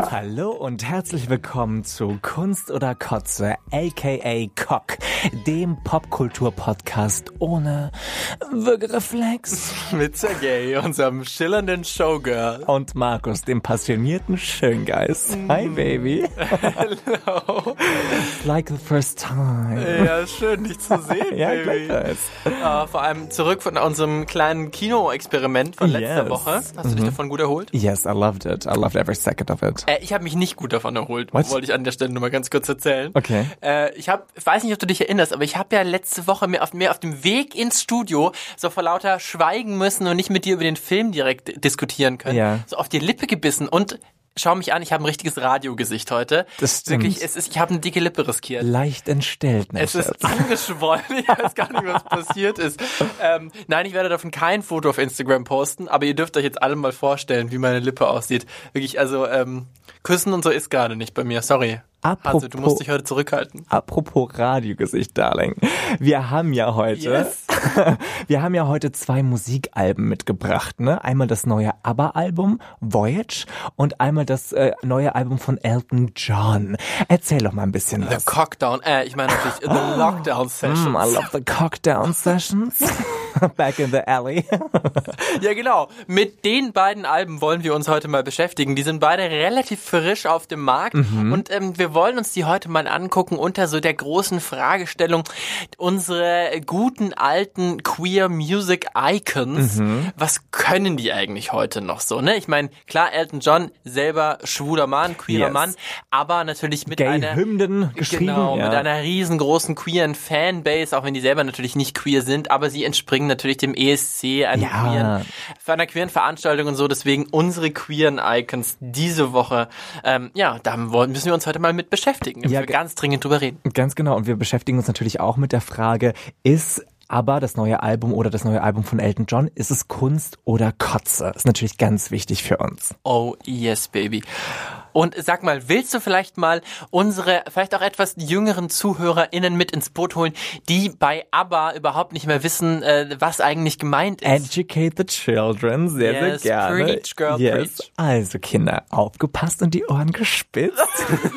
Hallo und herzlich willkommen zu Kunst oder Kotze, aka Cock, dem Popkultur-Podcast ohne Würgereflex. Mit Sergej, unserem schillernden Showgirl. Und Markus, dem passionierten Schöngeist. Hi, Baby. Hello. like the first time. Ja, schön, dich zu sehen, Ja, Baby. Ah, vor allem zurück von unserem kleinen Kino-Experiment von letzter Yes. Woche. Hast du dich davon gut erholt? Yes, I loved it. I loved every second of it. Äh, ich habe mich nicht gut davon erholt, What? wollte ich an der Stelle nur mal ganz kurz erzählen. Okay. Äh, ich hab, ich weiß nicht, ob du dich erinnerst, aber ich habe ja letzte Woche mir auf, mir auf dem Weg ins Studio so vor lauter schweigen müssen und nicht mit dir über den Film direkt diskutieren können. Ja. So auf die Lippe gebissen und schau mich an, ich habe ein richtiges Radiogesicht heute. Das stimmt. Wirklich, es ist, ich habe eine dicke Lippe riskiert. Leicht entstellt, mein Es ist Schatz. angeschwollen. Ich weiß gar nicht, was passiert ist. Ähm, nein, ich werde davon kein Foto auf Instagram posten, aber ihr dürft euch jetzt alle mal vorstellen, wie meine Lippe aussieht. Wirklich, also ähm, küssen und so ist gerade nicht bei mir. Sorry. Apropos- Also, du musst dich heute zurückhalten. Apropos Radiogesicht, Darling. Wir haben ja heute, Yes. wir haben ja heute zwei Musikalben mitgebracht, ne? Einmal das neue ABBA-Album Voyage und einmal das äh, neue Album von Elton John. Erzähl doch mal ein bisschen The was. Cockdown, äh, ich meine natürlich The Lockdown Sessions. Mm, I love the cockdown sessions. Back in the alley. Ja, genau. Mit den beiden Alben wollen wir uns heute mal beschäftigen. Die sind beide relativ frisch auf dem Markt und ähm, wir wollen uns die heute mal angucken unter so der großen Fragestellung unsere guten alten queer Music Icons. Was können die eigentlich heute noch so? Ne? Ich meine, klar, Elton John selber schwuler Mann, queerer Yes. Mann, aber natürlich mit einer Gay-Hymnen geschrieben. Genau, ja. mit einer riesengroßen queeren Fanbase, auch wenn die selber natürlich nicht queer sind, aber sie entspringen natürlich dem ESC, einem Ja. queeren, für einer queeren Veranstaltung und so. Deswegen unsere queeren Icons diese Woche. Ähm, ja, da wollen- müssen wir uns heute mal mit beschäftigen. Ja, wir ganz dringend drüber reden. Ganz genau. Und wir beschäftigen uns natürlich auch mit der Frage, ist aber das neue Album oder das neue Album von Elton John, ist es Kunst oder Kotze? Ist natürlich ganz wichtig für uns. Oh yes, baby. Und sag mal, willst du vielleicht mal unsere, vielleicht auch etwas jüngeren ZuhörerInnen mit ins Boot holen, die bei ABBA überhaupt nicht mehr wissen, äh, was eigentlich gemeint ist? Educate the children, sehr, Yes, sehr gerne. preach, girl, yes. preach. Also Kinder, aufgepasst und die Ohren gespitzt.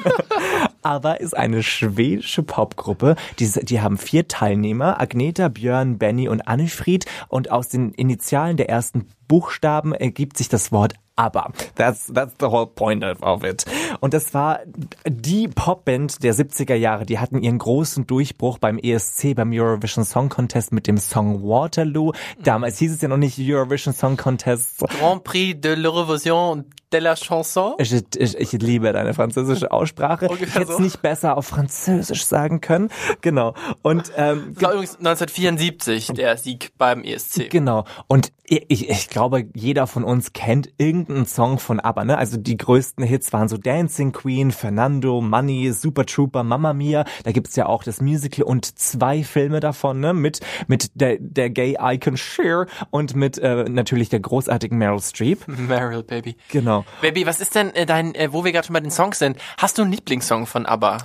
Aber ist eine schwedische Popgruppe. Die, die haben vier Teilnehmer, Agneta, Björn, Benny und Annefried. Und aus den Initialen der ersten Buchstaben ergibt sich das Wort ABBA. That's, that's the whole point of it. Und das war die Popband der 70er Jahre. Die hatten ihren großen Durchbruch beim ESC, beim Eurovision Song Contest mit dem Song Waterloo. Damals hieß es ja noch nicht Eurovision Song Contest. Grand Prix de l'Eurovision de la Chanson. Ich, ich, ich liebe deine französische Aussprache. Ich Ungefähr hätte es so. nicht besser auf Französisch sagen können. Genau. Und ähm, war übrigens 1974 der Sieg beim ESC. Genau. Und ich, ich, ich glaube, jeder von uns kennt irgendeinen Song von ABBA. Ne? Also die größten Hits waren so Dancing Queen, Fernando, Money, Super Trooper, Mamma Mia. Da gibt's ja auch das Musical und zwei Filme davon, ne? Mit mit der der Gay Icon Cher und mit äh, natürlich der großartigen Meryl Streep. Meryl, Baby. Genau. Baby, was ist denn äh, dein, äh, wo wir gerade schon bei den Songs sind, hast du einen Lieblingssong von ABBA?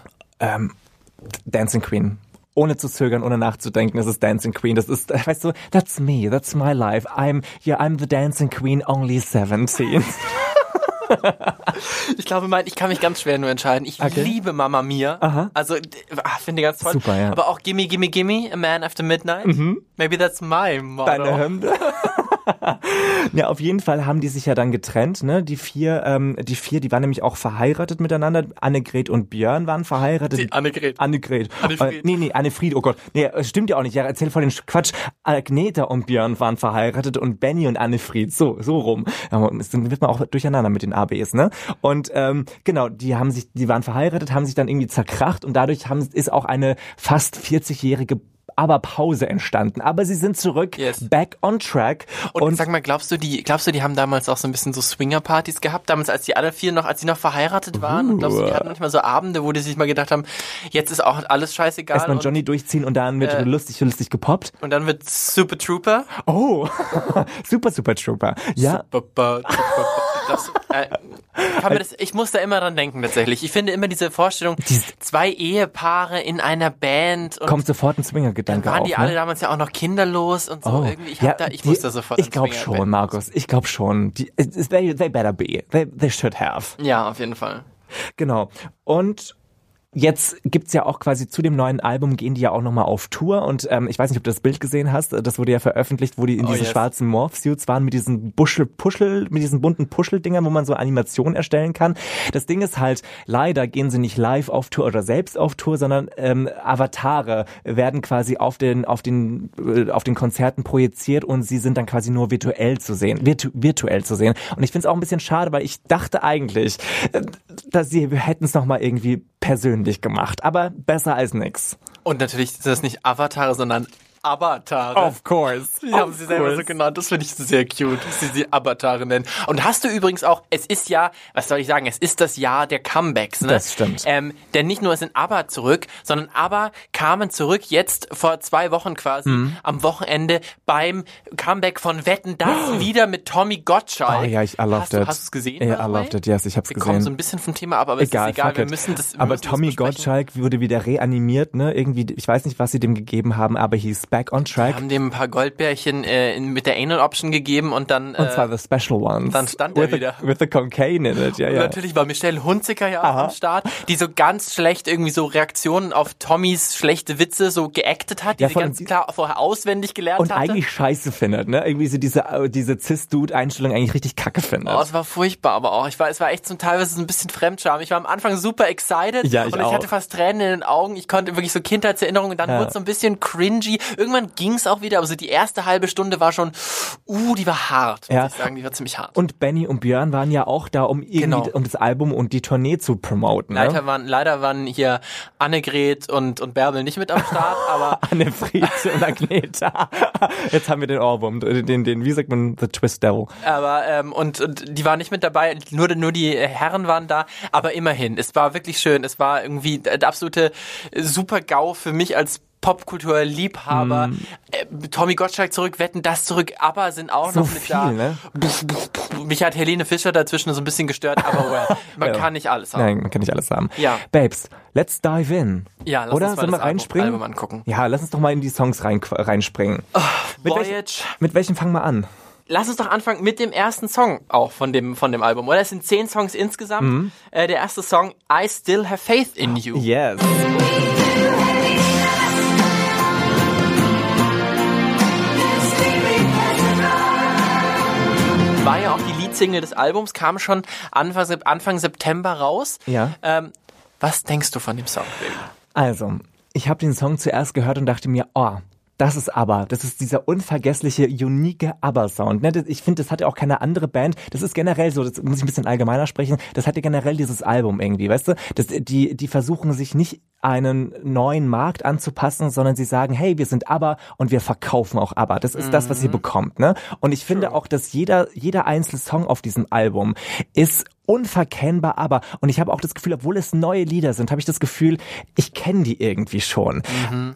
Dancing Queen. Ohne zu zögern, ohne nachzudenken, es ist Dancing Queen. Das ist, äh, weißt du, that's me, that's my life. I'm, yeah, I'm the Dancing Queen, only 17. Ich glaube, mein, ich kann mich ganz schwer nur entscheiden. Ich Okay. liebe Mama Mia. Aha. Also, ah, finde ich ganz toll. Super, ja. Mhm. Aber auch Gimme, Gimme, Gimme, A Man After Midnight. Maybe that's my motto. Deine Hymne. ja, auf jeden Fall haben die sich ja dann getrennt, ne? Die vier, ähm, die vier, die waren nämlich auch verheiratet miteinander. Annegret und Björn waren verheiratet. Die Annegret. Annegret. Annefried. Äh, nee, nee, Annefried, oh Gott. Nee, äh, stimmt ja auch nicht. Ja, erzähl voll den Sch- Quatsch. Agneta und Björn waren verheiratet und Benny und Annefried. So, so rum. Ja, es wird man auch durcheinander mit den ABs, ne? Und ähm, genau, die haben sich, die waren verheiratet, haben sich dann irgendwie zerkracht und dadurch haben, ist auch eine fast 40-jährige aber Pause entstanden. Aber sie sind zurück, Yes. back on track. Und, sag mal, glaubst du, die, glaubst du, die haben damals auch so ein bisschen so Swinger-Partys gehabt, damals, als die alle vier noch, als sie noch verheiratet waren? Und glaubst du, die hatten manchmal so Abende, wo die sich mal gedacht haben, jetzt ist auch alles scheißegal. erstmal und, Johnny durchziehen und dann wird Äh, lustig, lustig gepoppt. und dann wird Super Trooper. Oh, super, super Trooper. Ja, Super, super, das, äh, das, ich muss da immer dran denken tatsächlich. Ich finde immer diese Vorstellung, zwei Ehepaare in einer Band und kommt sofort ein Swinger Gedanke Waren die ne? alle damals ja auch noch kinderlos und so Oh, irgendwie? Ich, ja, da, ich die- muss da sofort Ich glaube schon. Markus. Ich glaube schon. Die, they, they better be. They, they should have. Ja, auf jeden Fall. Genau. Und Jetzt gibt's ja auch quasi zu dem neuen Album gehen die ja auch nochmal auf Tour und ähm, ich weiß nicht, ob du das Bild gesehen hast, das wurde ja veröffentlicht, wo die in Oh, diesen yes. schwarzen Morph-Suits waren mit diesen Buschel-Puschel, mit diesen bunten Puscheldingern, wo man so Animationen erstellen kann. Das Ding ist halt, leider gehen sie nicht live auf Tour oder selbst auf Tour, sondern ähm, Avatare werden quasi auf den, auf den, äh, auf den Konzerten projiziert und sie sind dann quasi nur virtuell zu sehen, virtu virtuell zu sehen. Und ich finde es auch ein bisschen schade, weil ich dachte eigentlich, äh, dass sie hätten es nochmal irgendwie persönlich gemacht. Aber besser als nix. Und natürlich sind das nicht Avatare, sondern Avatare. Of course. Die haben sie selber so genannt. Das finde ich sehr cute, dass sie sie Avatare nennen. Und hast du übrigens auch, es ist ja, was soll ich sagen, es ist das Jahr der Comebacks, ne? Das stimmt. Ähm, denn nicht nur sind ABBA zurück, sondern ABBA kamen zurück jetzt vor zwei Wochen quasi Mhm. am Wochenende beim Comeback von Wetten, das wieder mit Tommy Gottschalk. Oh ja, ich I loved hast du, it. Hast du es gesehen? Ja, the I loved it, yes, ich hab's Wir kommen gesehen. so ein bisschen vom Thema ab, aber Egal, es ist egal, wir it. müssen das wir aber müssen Tommy. Gottschalk wurde wieder reanimiert, ne? Irgendwie, ich weiß nicht, was sie dem gegeben haben, aber he's back on Wir track. haben dem ein paar Goldbärchen äh, in, mit der Anal Option gegeben und dann Und äh, zwar the special ones. dann stand er with wieder. The, with the cocaine in it, ja, Und ja. natürlich war Michelle Hunziker ja auch am Start, die so ganz schlecht irgendwie so Reaktionen auf Tommys schlechte Witze so geactet hat, die Ja, sie ganz klar vorher auswendig gelernt Und hatte. eigentlich scheiße findet, ne? Irgendwie so diese, äh, diese Cis-Dude-Einstellung eigentlich richtig kacke findet. Oh, es war furchtbar, aber auch. Ich war, es war echt zum so ein bisschen Fremdscham. Ich war am Anfang super excited Ja, ich und ich auch. hatte fast Tränen in den Augen. Ich konnte wirklich so Kindheitserinnerungen und dann Ja. wurde es so ein bisschen cringy. Irgendwann ging's auch wieder, aber so die erste halbe Stunde war schon, uh, die war hart, muss Ja. ich sagen. Die war ziemlich hart. Und Benny und Björn waren ja auch da, um irgendwie, Genau. um das Album und die Tournee zu promoten. Ne? Leider waren, leider waren hier Annegret und, und Bärbel nicht mit am Start, aber Annefried und Agneta. Jetzt haben wir den Ohrwurm, den, den, wie sagt man, The Twist Devil. Aber ähm, und, und die waren nicht mit dabei, nur nur die Herren waren da, aber immerhin, es war wirklich schön, es war irgendwie der absolute Super-GAU für mich als Popkulturliebhaber. Äh, Tommy Gottschalk zurück, Wetten das zurück, aber sind auch So noch mit viel, da. ne? Mich hat Helene Fischer dazwischen so ein bisschen gestört, aber well, man Ja. kann nicht alles haben. Nein, man kann nicht alles haben. Ja. Babes, let's dive in. Ja, lass Oder? uns mal Sollen wir das Album- reinspringen? Album angucken. Ja, lass uns doch mal in die Songs rein, reinspringen. mit, welchem, Voyage. mit welchem fangen wir an? Lass uns doch anfangen mit dem ersten Song auch von dem, von dem Album, oder? Es sind zehn Songs insgesamt. Mhm. Äh, der erste Song, I Still Have Faith in You. Yes. Leadsingle des Albums, kam schon Anfang, Anfang September raus. Ja. Ähm, was denkst du von dem Song, Baby? Also, ich habe den Song zuerst gehört und dachte mir, oh, das ist aber, das ist dieser unvergessliche, unique ABBA-Sound. Ne? Ich finde, das hatte auch keine andere Band. Das ist generell so, das muss ich ein bisschen allgemeiner sprechen, das hatte generell dieses Album irgendwie, weißt du? Das, die, die versuchen sich nicht einen neuen Markt anzupassen, sondern sie sagen, hey, wir sind ABBA und wir verkaufen auch ABBA. Das ist das, was ihr bekommt. Ne? Und ich finde auch, dass jeder, jeder einzelne Song auf diesem Album ist unverkennbar, aber und ich habe auch das Gefühl, obwohl es neue Lieder sind, habe ich das Gefühl, ich kenne die irgendwie schon.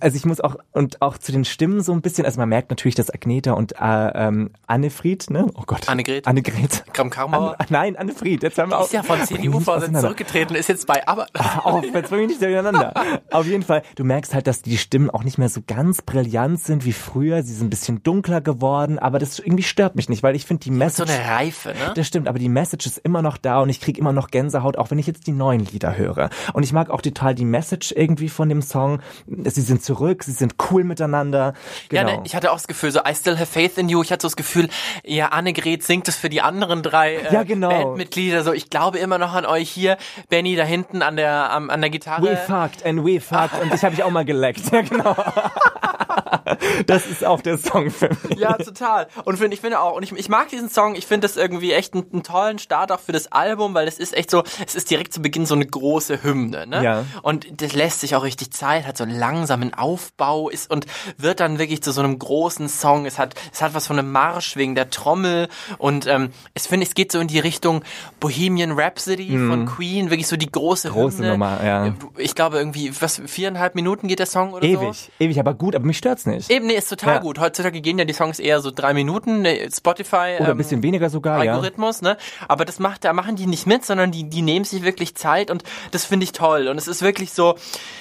Also ich muss auch und auch zu den Stimmen so ein bisschen, also man merkt natürlich, dass Agneta und äh, ähm, Annefried, ne? Oh Gott, Annegret. Annegret, Kram Karmauer. An, nein, Annefried. Jetzt haben wir auch. Ist ja von CDU-Vorsitz zurückgetreten, ist jetzt bei aber auf, jetzt bring mich nicht durcheinander. Auf jeden Fall, du merkst halt, dass die Stimmen auch nicht mehr so ganz brillant sind wie früher. Sie sind ein bisschen dunkler geworden, aber das irgendwie stört mich nicht, weil ich finde die so Message. eine Reife, ne? Das stimmt, aber die Message ist immer noch da und ich krieg immer noch Gänsehaut, auch wenn ich jetzt die neuen Lieder höre. Und ich mag auch total die Message irgendwie von dem Song. Sie sind zurück, sie sind cool miteinander. Genau. Ja, ne, ich hatte auch das Gefühl, so I still have faith in you. Ich hatte so das Gefühl, ja, Annegret singt es für die anderen drei äh, Ja, genau. Bandmitglieder. So, ich glaube immer noch an euch hier. Benny da hinten an der am, an der Gitarre. We fucked and we fucked und ich habe ich auch mal geleckt. Ja, genau. Das ist auch der Song für mich. Ja, total. Und find, ich finde auch, und ich, ich mag diesen Song, ich finde das irgendwie echt einen, einen tollen Start auch für das Album, weil es ist echt so, es ist direkt zu Beginn so eine große Hymne, ne? Ja. Und das lässt sich auch richtig Zeit, hat so einen langsamen Aufbau ist und wird dann wirklich zu so einem großen Song. Es hat, es hat was von einem Marsch wegen der Trommel und ähm, es finde, es geht so in die Richtung Bohemian Rhapsody von Queen, wirklich so die große, Mhm. Große Hymne. Nummer, ja. Ich glaube irgendwie, was, viereinhalb Minuten geht der Song oder so? Ewig, ewig, aber gut, aber mich stört's nicht. nicht. Eben, nee, ist total Ja. gut. Heutzutage gehen ja die Songs eher so drei Minuten, ne, Spotify. Oder ähm, ein bisschen weniger sogar, ja. Algorithmus, ne? Aber das macht, da machen die nicht mit, sondern die, die nehmen sich wirklich Zeit und das finde ich toll. Und es ist wirklich so,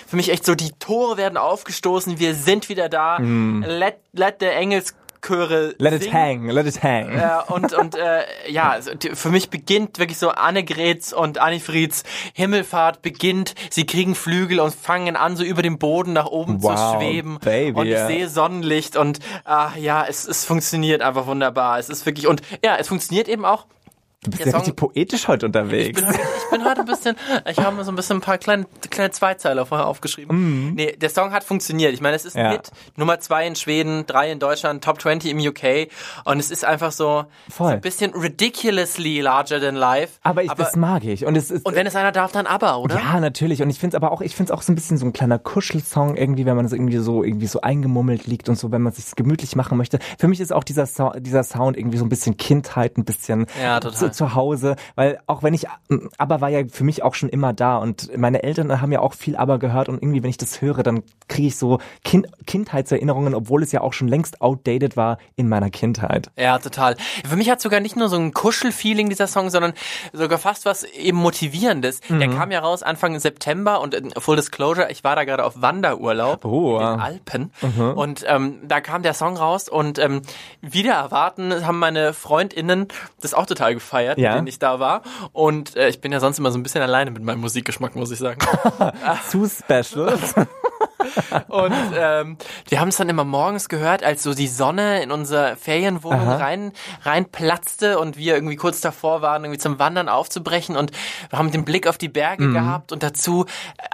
für mich echt so, die Tore werden aufgestoßen, wir sind wieder da. Let, let the Engelschöre Mm. Let it singen. hang, let it hang. Äh, und und äh, ja, also die- für mich beginnt wirklich so Annegrets und Annefrieds Himmelfahrt beginnt. Sie kriegen Flügel und fangen an, so über dem Boden nach oben Wow, zu schweben. Baby, und ich ja. sehe Sonnenlicht und ah, ja, es, es funktioniert einfach wunderbar. Es ist wirklich und ja, es funktioniert eben auch. Du bist der ja Song- richtig poetisch heute Ich unterwegs. bin, heute, ich bin heute ein bisschen, ich habe mir so ein bisschen ein paar kleine, kleine Zweizeiler vorher aufgeschrieben. Nee, der Song hat funktioniert. Ich meine, es ist ein. Ja. Hit. Nummer zwei in Schweden, drei in Deutschland, Top 20 im UK. Und es ist einfach so, so ein bisschen ridiculously larger than life. aber ich, das mag ich. Und es ist, und wenn es einer darf, dann aber, oder? Ja, natürlich. Und ich finde es aber auch, ich finde es auch so ein bisschen so ein kleiner Kuschelsong irgendwie, wenn man so irgendwie so irgendwie so eingemummelt liegt und so, wenn man sich gemütlich machen möchte. Für mich ist auch dieser so dieser Sound irgendwie so ein bisschen Kindheit, ein bisschen Ja, total. Zu, zu Hause, weil auch wenn ich aber war ja für mich auch schon immer da und meine Eltern haben ja auch viel aber gehört und irgendwie wenn ich das höre, dann kriege ich so kind, Kindheitserinnerungen, obwohl es ja auch schon längst outdated war in meiner Kindheit. Ja, total. Für mich hat sogar nicht nur so ein Kuschelfeeling dieser Song, sondern sogar fast was eben motivierendes. Der Mhm. kam ja raus Anfang September und in Full Disclosure, ich war da gerade auf Wanderurlaub Oh, in den Alpen und ähm, da kam der Song raus und ähm, wieder erwarten haben meine Freundinnen das auch total gefeiert, Ja. mit denen ich da war und äh, ich bin ja sonst immer so ein bisschen alleine mit meinem Musikgeschmack, muss ich sagen. Zu special. Und ähm, wir haben es dann immer morgens gehört, als so die Sonne in unsere Ferienwohnung Aha. rein reinplatzte und wir irgendwie kurz davor waren, irgendwie zum Wandern aufzubrechen und wir haben den Blick auf die Berge Mhm. gehabt und dazu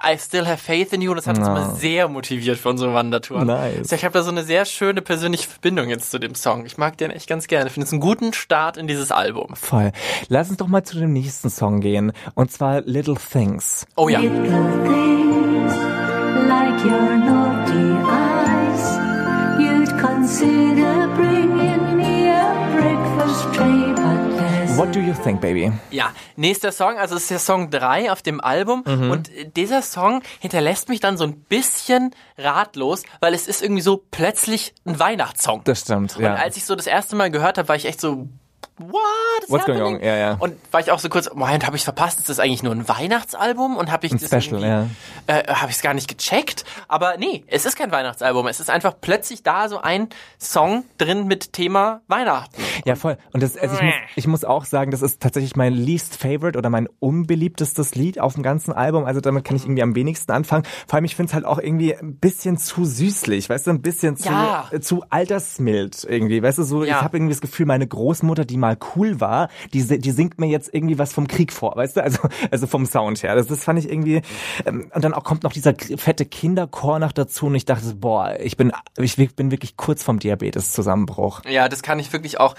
I Still Have Faith in You und das hat uns immer sehr motiviert für unsere Wandertouren. Nice. Also ich habe da so eine sehr schöne persönliche Verbindung jetzt zu dem Song. Ich mag den echt ganz gerne. Ich finde es einen guten Start in dieses Album. Voll. Lass uns doch mal zu dem nächsten Song gehen. Und zwar Little Things. Oh ja. Little things your naughty eyes, you'd consider bringing me a breakfast tray, but there's What do you think, baby? Ja, nächster Song, also es ist der Song 3 auf dem Album Mhm. und dieser Song hinterlässt mich dann so ein bisschen ratlos, weil es ist irgendwie so plötzlich ein Weihnachtssong. Das stimmt, Und ja. als ich so das erste Mal gehört habe, war ich echt so, what is What's going on? Ja, ja. Und war ich auch so kurz, Moment, habe ich verpasst? Ist das eigentlich nur ein Weihnachtsalbum? Und habe ich Ein das Special, irgendwie, äh, habe ich es gar nicht gecheckt? Aber nee, es ist kein Weihnachtsalbum. Es ist einfach plötzlich da so ein Song drin mit Thema Weihnachten. Ja, voll. Und das, also ich, muss, ich muss auch sagen, das ist tatsächlich mein least favorite oder mein unbeliebtestes Lied auf dem ganzen Album. Also damit kann ich irgendwie am wenigsten anfangen. Vor allem, ich finde es halt auch irgendwie ein bisschen zu süßlich, weißt du, ein bisschen zu, Ja. äh, zu altersmild irgendwie. Weißt du, so, Ja. ich habe irgendwie das Gefühl, meine Großmutter, die mal cool war, die, die singt mir jetzt irgendwie was vom Krieg vor, weißt du? Also, also vom Sound her. Das, das fand ich irgendwie. Ähm, und dann auch kommt noch dieser fette Kinderchor noch dazu und ich dachte, boah, ich bin, ich bin wirklich kurz vom Diabetes-Zusammenbruch. Ja, das kann ich wirklich auch.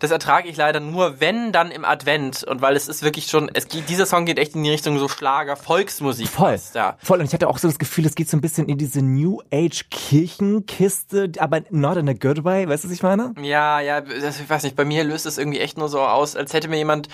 Das ertrage ich leider nur, wenn dann im Advent. Und weil es ist wirklich schon, es geht, dieser Song geht echt in die Richtung so Schlager, Volksmusik. Voll. fast, Ja. Voll. Und ich hatte auch so das Gefühl, es geht so ein bisschen in diese New Age Kirchenkiste, aber not in a good way. Weißt du, was ich meine? Ja, ja, das, ich weiß nicht, bei mir löst es irgendwie echt nur so aus, als hätte mir jemand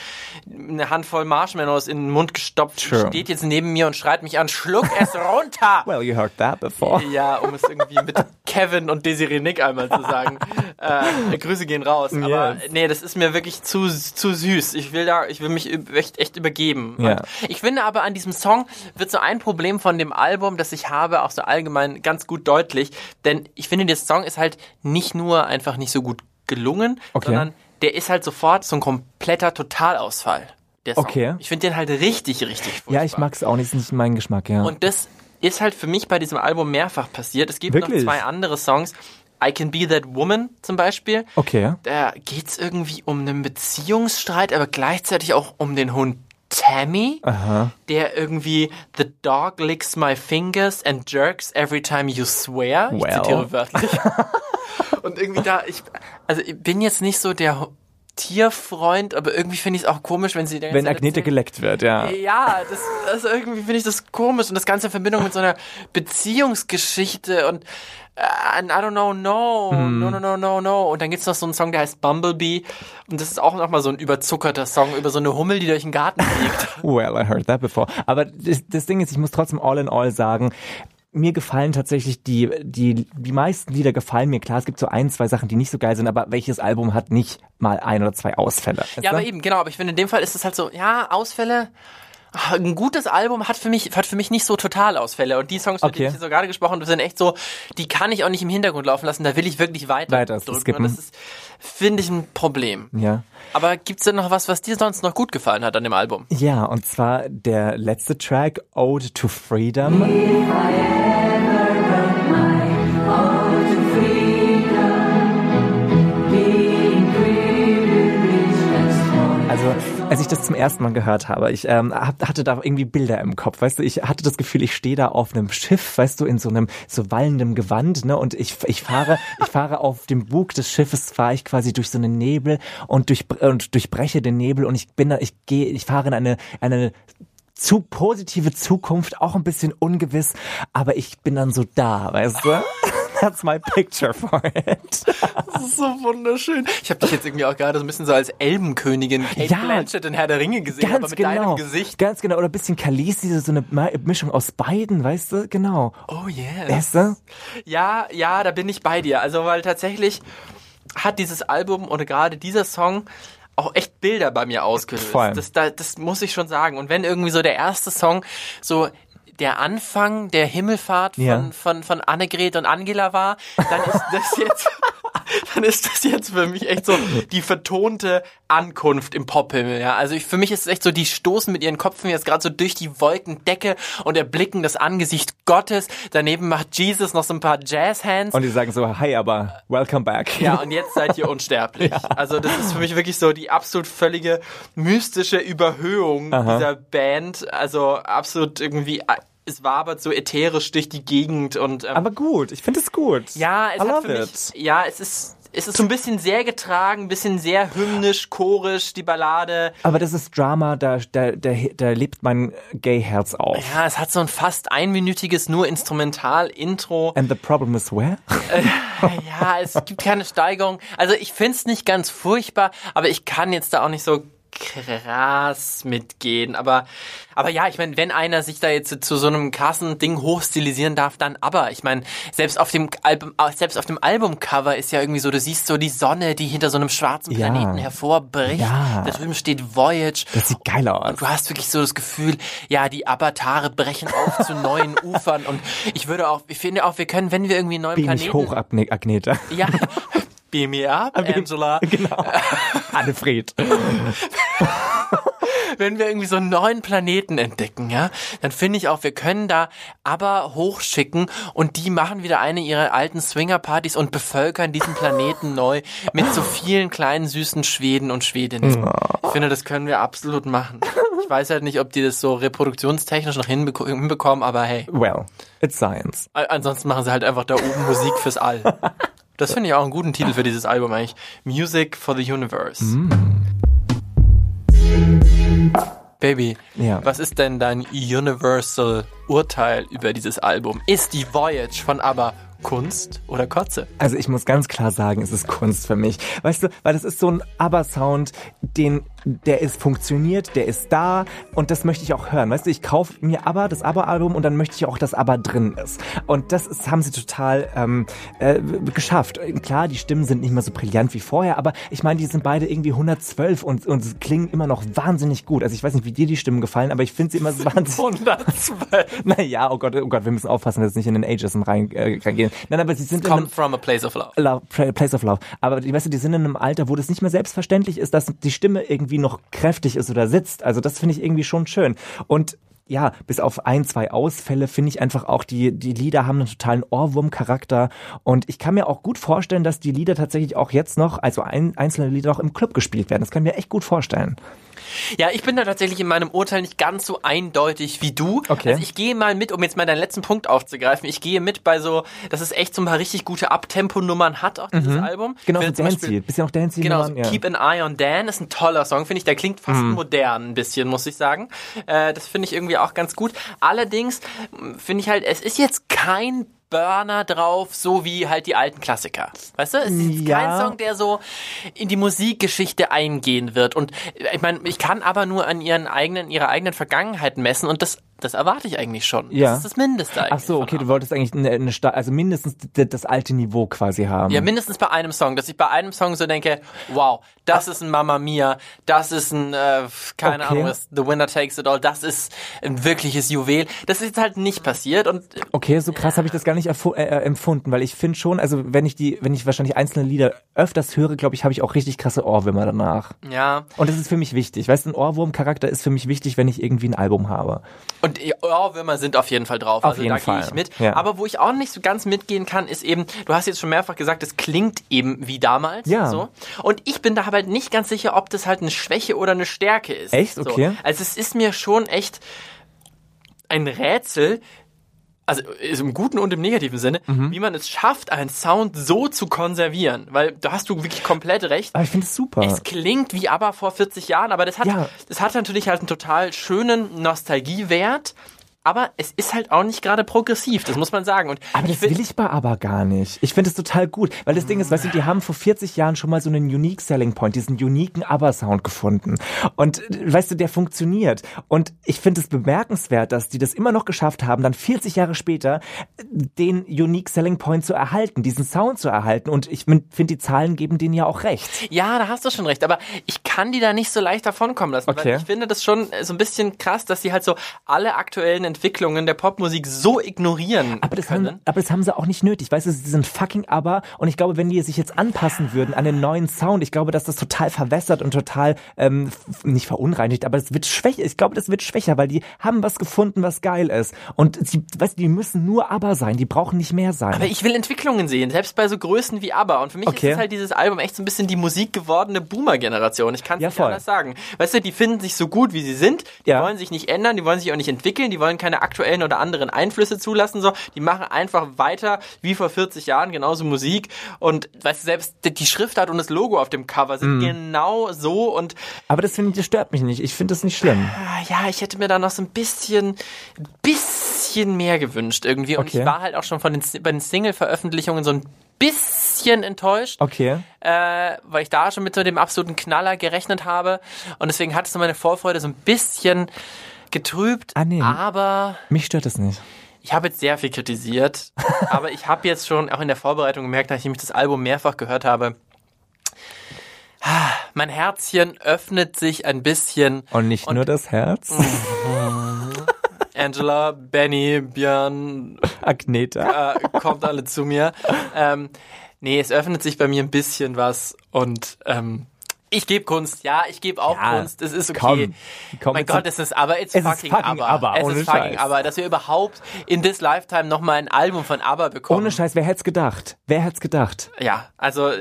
eine Handvoll Marshmallows in den Mund gestopft, Sure. steht jetzt neben mir und schreit mich an, schluck es runter! Well, you heard that before. Ja, um es irgendwie mit Kevin und Desiree Nick einmal zu sagen. Äh, Grüße gehen raus. Aber Yes. nee, das ist mir wirklich zu, zu süß. Ich will da, ich will mich echt, echt übergeben. Und ich finde aber an diesem Song wird so ein Problem von dem Album, das ich habe, auch so allgemein ganz gut deutlich. Denn ich finde, der Song ist halt nicht nur einfach nicht so gut gelungen, Okay. sondern der ist halt sofort so ein kompletter Totalausfall. Okay. Ich finde den halt richtig, richtig furchtbar. Ja, ich mag es auch nicht, ist nicht mein Geschmack, ja. Und das ist halt für mich bei diesem Album mehrfach passiert. Es gibt Wirklich? noch zwei andere Songs. I Can Be That Woman zum Beispiel. okay. Da geht's irgendwie um einen Beziehungsstreit, aber gleichzeitig auch um den Hund Tammy, der irgendwie The dog licks my fingers and jerks every time you swear. Ich Well. zitiere wörtlich. Und irgendwie da, ich, also ich bin jetzt nicht so der Tierfreund, aber irgendwie finde ich es auch komisch, wenn sie Wenn Agnete geleckt wird, ja. ja, das, das irgendwie finde ich das komisch und das Ganze in Verbindung mit so einer Beziehungsgeschichte und and I don't know, no, Hm. no, no, no, no, no. Und dann gibt's noch so einen Song, der heißt Bumblebee und das ist auch nochmal so ein überzuckerter Song über so eine Hummel, die durch den Garten fliegt. Well, I heard that before. Aber das, das Ding ist, ich muss trotzdem all in all sagen, mir gefallen tatsächlich die, die, die meisten Lieder gefallen mir. Klar, es gibt so ein, zwei Sachen, die nicht so geil sind, aber welches Album hat nicht mal ein oder zwei Ausfälle? Ja, aber eben, genau. Aber ich finde, in dem Fall ist es halt so, ja, Ausfälle. Ein gutes Album hat für mich hat für mich nicht so Totalausfälle und die Songs, über die Okay. ich hier so gerade gesprochen habe, sind echt so, die kann ich auch nicht im Hintergrund laufen lassen. Da will ich wirklich weiter, Weiter drücken skippen. und das ist finde ich ein Problem. Ja. Aber gibt's denn noch was, was dir sonst noch gut gefallen hat an dem Album? Ja, und zwar der letzte Track, Ode to Freedom. Als ich das zum ersten Mal gehört habe, ich ähm, hatte da irgendwie Bilder im Kopf, weißt du, ich hatte das Gefühl, ich stehe da auf einem Schiff, weißt du, in so einem so wallendem Gewand, ne, und ich, ich fahre, ich fahre auf dem Bug des Schiffes, fahre ich quasi durch so einen Nebel und durch und durchbreche den Nebel und ich bin da, ich gehe, ich fahre in eine eine zu positive Zukunft, auch ein bisschen ungewiss, aber ich bin dann so da, weißt du? That's my picture for it. Das ist so wunderschön. Ich habe dich jetzt irgendwie auch gerade so ein bisschen so als Elbenkönigin Kate Ja. Blanchett in Herr der Ringe gesehen, aber Ganz mit genau. deinem Gesicht. Ganz genau. Oder ein bisschen Khaleesi, so eine Mischung aus beiden, weißt du? Genau. Oh yes. Weißt du? Ja, ja, da bin ich bei dir. Also, weil tatsächlich hat dieses Album oder gerade dieser Song auch echt Bilder bei mir ausgelöst. Das, da, das muss ich schon sagen. Und wenn irgendwie so der erste Song so der Anfang der Himmelfahrt von, Ja. von, von Annegret und Angela war, dann ist das jetzt, dann ist das jetzt für mich echt so die vertonte Ankunft im Pophimmel. Ja, also ich, für mich ist es echt so, die stoßen mit ihren Köpfen jetzt gerade so durch die Wolkendecke und erblicken das Angesicht Gottes. Daneben macht Jesus noch so ein paar Jazzhands. Und die sagen so, hi, aber welcome back. Ja, und jetzt seid ihr unsterblich. Also das ist für mich wirklich so die absolut völlige mystische Überhöhung dieser Band. Also absolut irgendwie, es wabert so ätherisch durch die Gegend und ähm, Aber gut, ich finde es gut. ja, es I hat love für mich, it. ja, es ist es ist so ein bisschen sehr getragen, ein bisschen sehr hymnisch, chorisch, die Ballade. Aber das ist Drama, da, da, da, da lebt mein Gay-Herz auf. Ja, es hat so ein fast einminütiges, nur Instrumental-Intro. And the problem is where? Ja, es gibt keine Steigerung. Also ich find's nicht ganz furchtbar, aber ich kann jetzt da auch nicht so krass mitgehen. Aber, aber ja, ich meine, wenn einer sich da jetzt zu so einem krassen Ding hochstilisieren darf, dann aber. Ich meine, selbst auf dem Album, äh, selbst auf dem Albumcover ist ja irgendwie so, du siehst so die Sonne, die hinter so einem schwarzen Ja. Planeten hervorbricht. Ja. Da drüben steht Voyage. Das sieht geil aus. Du hast wirklich so das Gefühl, ja, die Avatare brechen auf zu neuen Ufern und ich würde auch, ich finde auch, wir können, wenn wir irgendwie einen neuen mich Planeten hoch, Agne- Agneta. ja. Beam me up, Angela. Genau. Annefried. Wenn wir irgendwie so einen neuen Planeten entdecken, ja, dann finde ich auch, wir können da aber hochschicken und die machen wieder eine ihrer alten Swinger-Partys und bevölkern diesen Planeten neu mit so vielen kleinen süßen Schweden und Schwedinnen. Ich finde, das können wir absolut machen. Ich weiß halt nicht, ob die das so reproduktionstechnisch noch hinbeko- hinbekommen, aber hey. Well, it's science. Ansonsten machen sie halt einfach da oben Musik fürs All. Das finde ich auch einen guten Titel für dieses Album eigentlich. Music for the Universe. Baby, Ja. was ist denn dein Universal Urteil über dieses Album? Ist die Voyage von ABBA Kunst oder Kotze? Also ich muss ganz klar sagen, es ist Kunst für mich. Weißt du, weil das ist so ein ABBA-Sound, den, der ist funktioniert, der ist da und das möchte ich auch hören. Weißt du, ich kaufe mir ABBA, das ABBA-Album und dann möchte ich auch, dass ABBA drin ist. Und das ist, haben sie total ähm, äh, geschafft. Klar, die Stimmen sind nicht mehr so brillant wie vorher, aber ich meine, die sind beide irgendwie 112 und, und klingen immer noch wahnsinnig gut. Also ich weiß nicht, wie dir die Stimmen gefallen, aber ich finde sie immer so wahnsinnig... 112. Naja, oh Gott, oh Gott, wir müssen aufpassen, dass es nicht in den Ageism rein, äh, reingehen. Nein, aber sie sind Come from a place of love. Love, Place of Love. Aber die, weißt du, die sind in einem Alter, wo das nicht mehr selbstverständlich ist, dass die Stimme irgendwie noch kräftig ist oder sitzt. Also das finde ich irgendwie schon schön. Und ja, bis auf ein, zwei Ausfälle finde ich einfach auch, die, die Lieder haben einen totalen Ohrwurm-Charakter. Und ich kann mir auch gut vorstellen, dass die Lieder tatsächlich auch jetzt noch, also ein, einzelne Lieder auch im Club gespielt werden. Das kann ich mir echt gut vorstellen. Ja, ich bin da tatsächlich in meinem Urteil nicht ganz so eindeutig wie du. Okay. Also ich gehe mal mit, um jetzt mal deinen letzten Punkt aufzugreifen, ich gehe mit bei so, dass es echt so ein paar richtig gute Abtempo-Nummern hat, auch dieses Album. Genau, so Dancy. Bisschen auch Dancy. Genau, so ja. Keep an Eye on Dan ist ein toller Song, finde ich. Der klingt fast modern ein bisschen, muss ich sagen. Äh, das finde ich irgendwie auch ganz gut. Allerdings mh, finde ich halt, es ist jetzt kein Burner drauf, so wie halt die alten Klassiker. Weißt du? Es ist Ja. kein Song, der so in die Musikgeschichte eingehen wird. Und äh, ich meine, ich kann aber nur an ihren eigenen, ihrer eigenen Vergangenheit messen und das das erwarte ich eigentlich schon. Ja. Das ist das Mindeste eigentlich. Ach so, okay, du wolltest eigentlich eine, eine Sta- also mindestens das alte Niveau quasi haben. Ja, mindestens bei einem Song, dass ich bei einem Song so denke, wow, das ist ein Mamma Mia, das ist ein, äh, keine Okay. Ahnung, was, The Winner Takes It All, das ist ein wirkliches Juwel. Das ist jetzt halt nicht passiert und äh, Okay, so krass habe ich das gar nicht äh, äh, empfunden, weil ich finde schon, also wenn ich die, wenn ich wahrscheinlich einzelne Lieder öfters höre, glaube ich, habe ich auch richtig krasse Ohrwürmer danach. ja, Und das ist für mich wichtig. Weißt du, ein Ohrwurmcharakter ist für mich wichtig, wenn ich irgendwie ein Album habe. Und die Ohrwürmer sind auf jeden Fall drauf. Auf also jeden da Fall, gehe ich mit. ja. Aber wo ich auch nicht so ganz mitgehen kann, ist eben, du hast jetzt schon mehrfach gesagt, es klingt eben wie damals. Ja. So. Und ich bin da halt nicht ganz sicher, ob das halt eine Schwäche oder eine Stärke ist. Echt? So. Okay. Also es ist mir schon echt ein Rätsel, also im guten und im negativen Sinne, Mhm. wie man es schafft, einen Sound so zu konservieren. Weil da hast du wirklich komplett recht. Aber ich finde es super. Es klingt wie ABBA vor 40 Jahren, aber das hat, Ja. das hat natürlich halt einen total schönen Nostalgiewert. Aber es ist halt auch nicht gerade progressiv, das muss man sagen. Und aber das will ich bei aber gar nicht. Ich finde es total gut, weil das Ding ist, weißt du, die haben vor 40 Jahren schon mal so einen unique Selling Point, diesen uniken ABBA-Sound gefunden. Und äh, weißt du, der funktioniert. Und ich finde es bemerkenswert, dass die das immer noch geschafft haben, dann 40 Jahre später äh, den unique Selling Point zu erhalten, diesen Sound zu erhalten. Und ich finde, die Zahlen geben denen ja auch recht. Ja, da hast du schon recht, aber ich kann die da nicht so leicht davonkommen lassen, Okay. weil ich finde das schon äh, so ein bisschen krass, dass die halt so alle aktuellen Entwicklungen der Popmusik so ignorieren Aber das, können. haben, aber das haben sie auch nicht nötig. Weißt du, sie sind fucking aber und ich glaube, wenn die sich jetzt anpassen würden an den neuen Sound, ich glaube, dass das total verwässert und total ähm, nicht verunreinigt, aber es wird schwächer. Ich glaube, das wird schwächer, weil die haben was gefunden, was geil ist. Und sie, weißt du, die müssen nur aber sein, die brauchen nicht mehr sein. Aber ich will Entwicklungen sehen, selbst bei so Größen wie ABBA. Und für mich Okay. ist halt dieses Album echt so ein bisschen die Musik gewordene Boomer-Generation. Ich kann es Ja, nicht voll. anders sagen. Weißt du, die finden sich so gut, wie sie sind. Die Ja. wollen sich nicht ändern, die wollen sich auch nicht entwickeln, die wollen keine aktuellen oder anderen Einflüsse zulassen. So, die machen einfach weiter wie vor 40 Jahren genauso Musik. Und weißt du, selbst die- Schriftart und das Logo auf dem Cover sind Mhm. genau so. Und aber das finde ich, das stört mich nicht. Ich finde das nicht schlimm. Ah, ja, ich hätte mir da noch so ein bisschen, bisschen mehr gewünscht irgendwie. Und Okay. ich war halt auch schon von den, bei den Single-Veröffentlichungen so ein bisschen enttäuscht, Okay. äh, weil ich da schon mit so dem absoluten Knaller gerechnet habe. Und deswegen hat es so meine Vorfreude so ein bisschen getrübt. Ah, nee. Aber Mich stört das nicht. ich habe jetzt sehr viel kritisiert. aber ich habe jetzt schon auch in der Vorbereitung gemerkt, nachdem ich das Album mehrfach gehört habe, mein Herzchen öffnet sich ein bisschen. Und nicht nur das Herz. Angela, Benny, Björn, Agneta. äh, kommt alle zu mir. Ähm, nee, es öffnet sich bei mir ein bisschen was und ähm, ich gebe Kunst, ja, ich gebe auch Ja, Kunst, es ist okay. komm, komm, mein Gott, es ist aber, it's Es ist fucking, fucking ABBA. ABBA, Es ist fucking Scheiß. ABBA, dass wir überhaupt in this Lifetime nochmal ein Album von ABBA bekommen. Ohne Scheiß, wer hätte es gedacht? Wer hätte es gedacht? Ja, also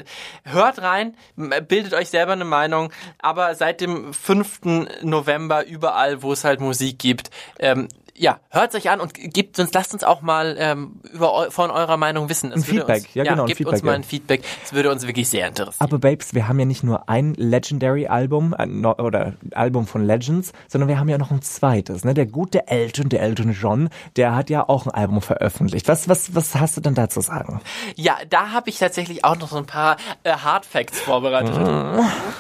hört rein, bildet euch selber eine Meinung, aber seit dem 5. November überall, wo es halt Musik gibt, ähm, ja, hört euch an und gebt uns, lasst uns auch mal ähm, über von eurer Meinung wissen. Es Ein Feedback, uns, ja, genau, ein gebt Feedback, uns mal ja. ein Feedback, es würde uns wirklich sehr interessieren. Aber Babes, wir haben ja nicht nur ein Legendary-Album no- oder Album von Legends, sondern wir haben ja noch ein zweites. Ne? Der gute Elton, der Elton John, der hat ja auch ein Album veröffentlicht. Was, was, was hast du denn da zu sagen? Ja, da habe ich tatsächlich auch noch so ein paar äh, Hard Facts vorbereitet.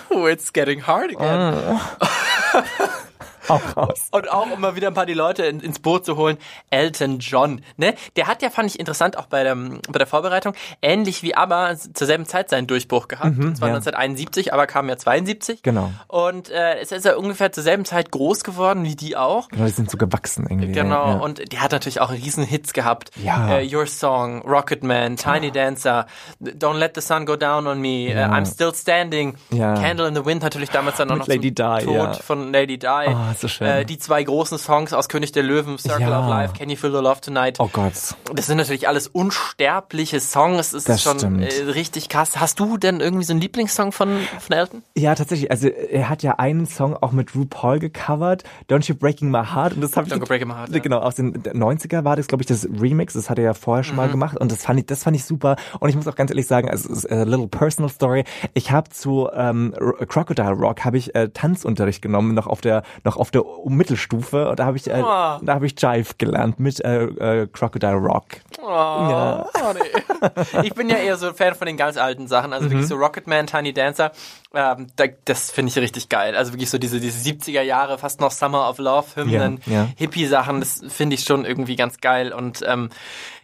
Oh, it's getting hard again. Auch raus. Und auch, um mal wieder ein paar die Leute in, ins Boot zu holen, Elton John, ne? Der hat ja, fand ich interessant, auch bei der, bei der Vorbereitung, ähnlich wie ABBA zur selben Zeit seinen Durchbruch gehabt. und zwar ja. 1971, aber kam ja 72. Genau. Und äh, es ist ja ungefähr zur selben Zeit groß geworden wie die auch. Genau, die sind so gewachsen irgendwie. Genau, Ja. und der hat natürlich auch riesen Hits gehabt. Ja. Äh, Your Song, Rocket Man, Tiny Dancer, Don't Let the Sun Go Down on Me, äh, I'm Still Standing, Ja. Candle in the Wind natürlich damals dann auch noch Lady zum Di, Tod ja. von Lady Di. Ah, so schön. Äh, die zwei großen Songs aus König der Löwen, Circle Ja. of Life, Can You Feel the Love Tonight. Oh Gott. Das sind natürlich alles unsterbliche Songs. Es Das ist schon stimmt. äh, richtig krass. Hast du denn irgendwie so einen Lieblingssong von, von Elton? Ja, tatsächlich. Also er hat ja einen Song auch mit RuPaul gecovert, Don't You Breaking My Heart. Und das habe ich Don't Go Breaking My Heart, ja. Genau, aus den 90er war das, glaube ich, das Remix. Das hat er ja vorher schon Mhm. mal gemacht und das fand ich, das fand ich super. Und ich muss auch ganz ehrlich sagen, also, es ist a little personal story. Ich habe zu ähm, Crocodile Rock habe ich äh, Tanzunterricht genommen, noch auf der noch auf der Mittelstufe. Und da habe ich äh, Oh. da habe ich Jive gelernt mit äh, äh, Crocodile Rock. Oh, oh nee. ich bin ja eher so ein Fan von den ganz alten Sachen, also Mhm. wirklich so Rocketman, Tiny Dancer. Ähm, da, das finde ich richtig geil. Also wirklich so diese, diese 70er Jahre, fast noch Summer of Love Hymnen, Ja, ja. Hippie-Sachen, das finde ich schon irgendwie ganz geil. Und ähm,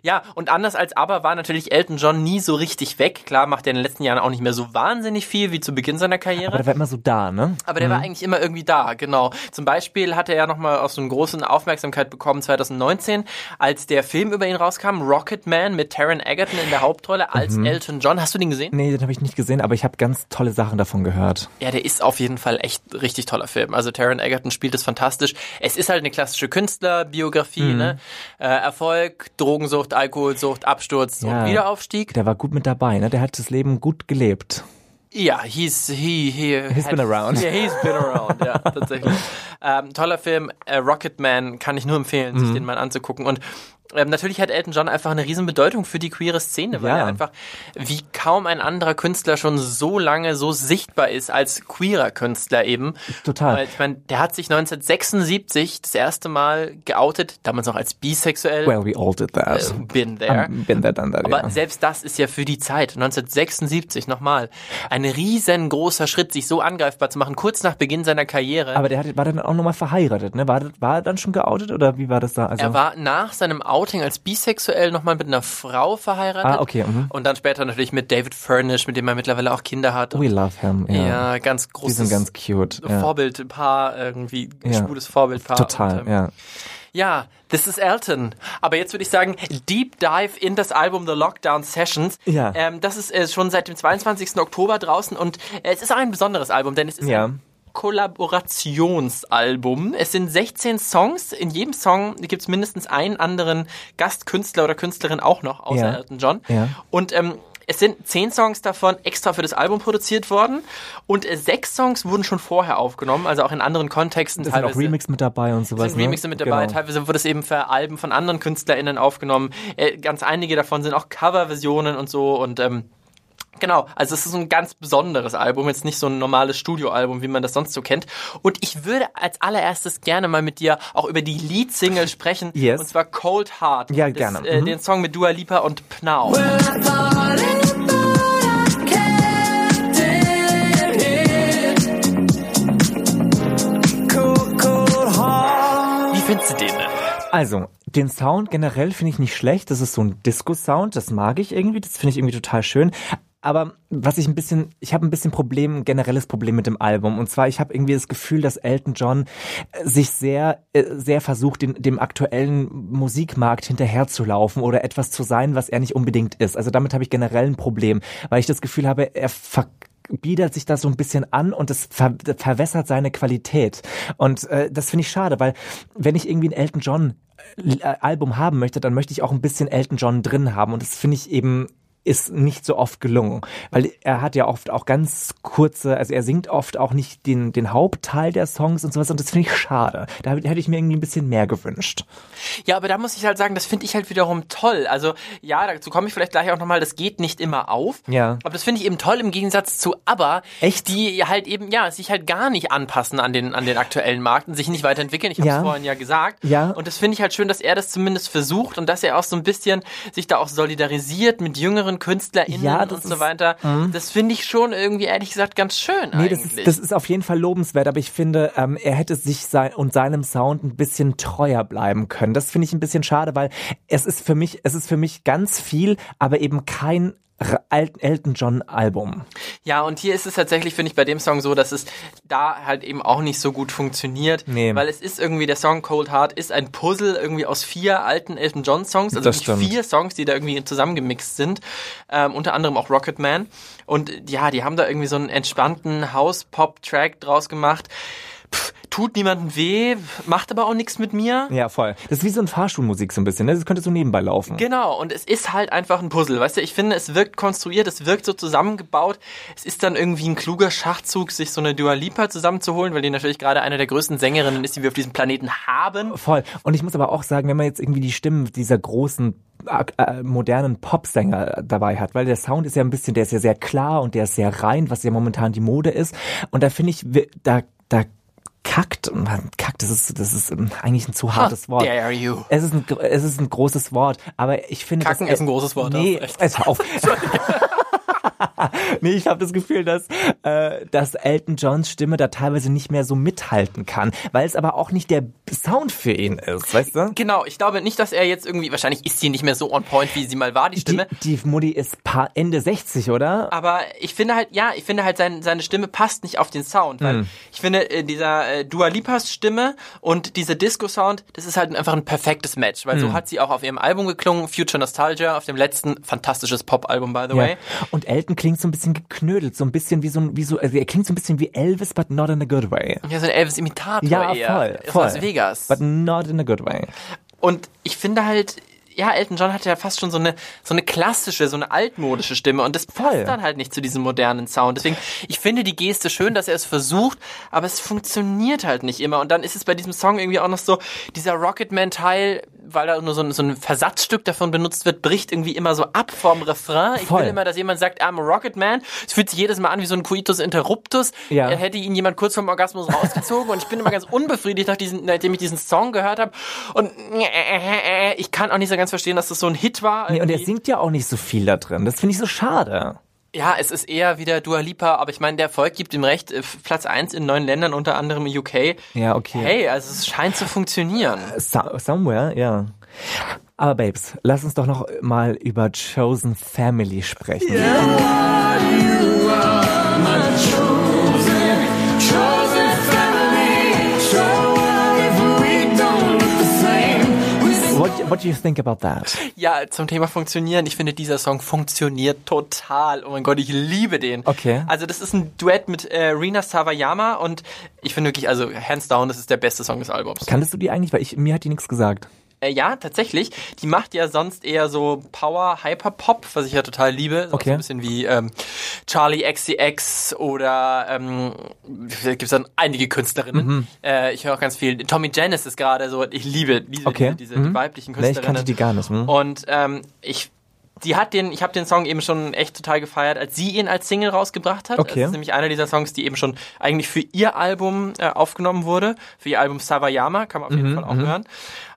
ja, und anders als aber war natürlich Elton John nie so richtig weg. Klar macht er in den letzten Jahren auch nicht mehr so wahnsinnig viel wie zu Beginn seiner Karriere. Aber der war immer so da, ne? Aber der war eigentlich immer irgendwie da, genau. Zum Beispiel hatte er nochmal aus so einer großen Aufmerksamkeit bekommen 2019, als der Film über ihn rauskam, Rocket Man mit Taron Egerton in der Hauptrolle als Elton John. Hast du den gesehen? Nee, den habe ich nicht gesehen, aber ich habe ganz tolle Sachen davon gehört. Ja, der ist auf jeden Fall echt richtig toller Film. Also Taron Egerton spielt es fantastisch. Es ist halt eine klassische Künstlerbiografie, Mhm. ne? Äh, Erfolg, Drogensucht, Alkoholsucht, Absturz Ja. und Wiederaufstieg. Der war gut mit dabei, ne? Der hat das Leben gut gelebt. Ja, he's he he He's been around. Ja, he's been around, ja, tatsächlich. Ähm, toller Film, äh, Rocket Man, kann ich nur empfehlen, Mhm. sich den mal anzugucken. Und ähm, natürlich hat Elton John einfach eine riesen Bedeutung für die queere Szene, weil Ja. er einfach wie kaum ein anderer Künstler schon so lange so sichtbar ist als queerer Künstler eben. Total. Weil, ich meine, der hat sich 1976 das erste Mal geoutet, damals noch als bisexuell. Well, we all did that. äh, been there. Um, been there, done that, Aber ja. selbst das ist ja für die Zeit, 1976 nochmal, ein riesengroßer Schritt, sich so angreifbar zu machen, kurz nach Beginn seiner Karriere. Aber der hat, war dann auch nochmal verheiratet, ne? War, war er dann schon geoutet oder wie war das da? Also, er war nach seinem Outing als bisexuell nochmal mit einer Frau verheiratet. Ah, okay, mhm. Und dann später natürlich mit David Furnish, mit dem er mittlerweile auch Kinder hat. we love him, ja. ja. ganz Die großes sind ganz cute. Ja. Vorbildpaar, irgendwie ein Ja. schwules Vorbildpaar. Total, Und, ähm, ja. Ja, this is Elton. Aber jetzt würde ich sagen, Deep Dive in das Album The Lockdown Sessions. Ja. Ähm, das ist äh, schon seit dem 22. Oktober draußen und äh, es ist auch ein besonderes Album, denn es ist Ja. ein Kollaborationsalbum. Es sind 16 Songs. In jedem Song gibt es mindestens einen anderen Gastkünstler oder Künstlerin auch noch, außer Ja. Elton John. Ja. Und ähm, es sind zehn Songs davon extra für das Album produziert worden und äh, sechs Songs wurden schon vorher aufgenommen, also auch in anderen Kontexten. Da sind auch Remix mit dabei und sowas. sind Remixe ne? mit dabei, Genau. teilweise wurde es eben für Alben von anderen KünstlerInnen aufgenommen. Äh, ganz einige davon sind auch Coverversionen und so und ähm, Genau, also es ist so ein ganz besonderes Album, jetzt nicht so ein normales Studioalbum, wie man das sonst so kennt. Und ich würde als allererstes gerne mal mit dir auch über die Leadsingle sprechen, Yes. und zwar Cold Heart. Ja, das, gerne. Äh, Mhm. Den Song mit Dua Lipa und Pnau. Wie findest du den denn? Also, den Sound generell finde ich nicht schlecht. Das ist so ein Disco-Sound, das mag ich irgendwie, das finde ich irgendwie total schön. Aber was ich ein bisschen, ich habe ein bisschen Problem, ein generelles Problem mit dem Album. Und zwar, ich habe irgendwie das Gefühl, dass Elton John äh, sich sehr, äh, sehr versucht, den, dem aktuellen Musikmarkt hinterherzulaufen oder etwas zu sein, was er nicht unbedingt ist. Also damit habe ich generell ein Problem, weil ich das Gefühl habe, er ver biedert sich das so ein bisschen an und es ver verwässert seine Qualität. Und äh, das finde ich schade, weil wenn ich irgendwie ein Elton John äh, Album haben möchte, dann möchte ich auch ein bisschen Elton John drin haben. Und das finde ich eben ist nicht so oft gelungen, weil er hat ja oft auch ganz kurze, also er singt oft auch nicht den, den Hauptteil der Songs und sowas und das finde ich schade. Da hätte ich mir irgendwie ein bisschen mehr gewünscht. Ja, aber da muss ich halt sagen, das finde ich halt wiederum toll. Also ja, dazu komme ich vielleicht gleich auch nochmal, das geht nicht immer auf. Ja. Aber das finde ich eben toll im Gegensatz zu ABBA, Echt? die halt eben, ja, sich halt gar nicht anpassen an den, an den aktuellen Markt und sich nicht weiterentwickeln. Ich habe es Ja. vorhin ja gesagt. Ja. Und das finde ich halt schön, dass er das zumindest versucht und dass er auch so ein bisschen sich da auch solidarisiert mit jüngeren KünstlerInnen Ja, das und so ist- mhm. weiter. Das finde ich schon irgendwie, ehrlich gesagt, ganz schön Nee, das ist, das ist auf jeden Fall lobenswert, aber ich finde, ähm, er hätte sich sein und seinem Sound ein bisschen treuer bleiben können. Das finde ich ein bisschen schade, weil es ist für mich, es ist für mich ganz viel, aber eben kein Elton John Album. Ja, und hier ist es tatsächlich, finde ich, bei dem Song so, dass es da halt eben auch nicht so gut funktioniert. Nee. Weil es ist irgendwie, der Song Cold Heart ist ein Puzzle irgendwie aus vier alten Elton John Songs. Also vier Songs, die da irgendwie zusammengemixt sind. Ähm, unter anderem auch Rocket Man. Und ja, die haben da irgendwie so einen entspannten House-Pop-Track draus gemacht. Pff, tut niemandem weh, macht aber auch nichts mit mir. Ja, voll. Das ist wie so ein Fahrstuhlmusik so ein bisschen, ne? Das könnte so nebenbei laufen. Genau, und es ist halt einfach ein Puzzle, weißt du, ich finde, es wirkt konstruiert, es wirkt so zusammengebaut, es ist dann irgendwie ein kluger Schachzug, sich so eine Dua Lipa zusammenzuholen, weil die natürlich gerade eine der größten Sängerinnen ist, die wir auf diesem Planeten haben. Voll. Und ich muss aber auch sagen, wenn man jetzt irgendwie die Stimmen dieser großen äh, modernen Popsänger dabei hat, weil der Sound ist ja ein bisschen, der ist ja sehr klar und der ist sehr rein, was ja momentan die Mode ist. Und da finde ich, da, da kackt, kackt, das ist, das ist ähm, eigentlich ein zu hartes Wort. dare you. Es ist ein, es ist ein großes Wort, aber ich finde, Kacken dass, ist ein großes Wort, Nee, hör auf. Nee, ich habe das Gefühl, dass, äh, dass Elton Johns Stimme da teilweise nicht mehr so mithalten kann, weil es aber auch nicht der Sound für ihn ist, weißt du? Genau, ich glaube nicht, dass er jetzt irgendwie, wahrscheinlich ist sie nicht mehr so on point, wie sie mal war, die Die, Stimme. die Mutti ist paar Ende 60, oder? Aber ich finde halt, ja, ich finde halt, sein, seine Stimme passt nicht auf den Sound, weil Hm. ich finde, äh, dieser äh, Dua Lipas Stimme und dieser Disco-Sound, das ist halt einfach ein perfektes Match, weil Hm. so hat sie auch auf ihrem Album geklungen, Future Nostalgia, auf dem letzten, fantastisches Pop-Album, by the Ja. way. Und Elton klingt so ein bisschen geknödelt, so ein bisschen wie so ein, wie so, also er klingt so ein bisschen wie Elvis, but not in a good way. Ja, so ein Elvis-Imitator Ja, eher. voll, voll. Las Vegas. But not in a good way. Und ich finde halt, ja, Elton John hat ja fast schon so eine, so eine klassische, so eine altmodische Stimme und das passt Voll. dann halt nicht zu diesem modernen Sound. Deswegen, ich finde die Geste schön, dass er es versucht, aber es funktioniert halt nicht immer. Und dann ist es bei diesem Song irgendwie auch noch so, dieser Rocketman-Teil, weil da nur so ein, so ein Versatzstück davon benutzt wird, bricht irgendwie immer so ab vom Refrain. Ich Voll. will immer, dass jemand sagt, I'm a Rocketman. Es fühlt sich jedes Mal an wie so ein Coitus Interruptus. Ja. Er hätte ihn jemand kurz vom Orgasmus rausgezogen und ich bin immer ganz unbefriedigt, nach diesen, nachdem ich diesen Song gehört habe. Und ich kann auch nicht so ganz verstehen, dass das so ein Hit war. Nee, und er singt ja auch nicht so viel da drin. Das finde ich so schade. Ja, es ist eher wieder Dua Lipa, aber ich meine, der Erfolg gibt ihm recht. Äh, Platz eins in neun Ländern, unter anderem UK. Ja, okay. Hey, also es scheint zu funktionieren. So, somewhere, ja. Aber Babes, lass uns doch noch mal über Chosen Family sprechen. What, what do you think about that? Ja, zum Thema funktionieren. Ich finde, dieser Song funktioniert total. Oh mein Gott, ich liebe den. Okay. Also das ist ein Duett mit äh, Rina Sawayama und ich finde wirklich, also hands down, das ist der beste Song des Albums. Kanntest du die eigentlich? Weil ich, mir hat die nichts gesagt. Äh, ja, tatsächlich. Die macht ja sonst eher so Power Hyper Pop, was ich ja total liebe. Okay. So ein bisschen wie ähm, Charlie XCX oder ähm, gibt es dann einige Künstlerinnen. Mhm. Äh, ich höre auch ganz viel. Tommy Janice ist gerade so. Ich liebe diese, Okay. diese, diese die weiblichen Nee, ich Künstlerinnen. kannte die gar nicht. Hm? Und ähm, ich die hat den, ich habe den Song eben schon echt total gefeiert, als sie ihn als Single rausgebracht hat. Okay. Das ist nämlich einer dieser Songs, die eben schon eigentlich für ihr Album äh, aufgenommen wurde, für ihr Album Savayama, kann man auf jeden Mhm, Fall auch hören.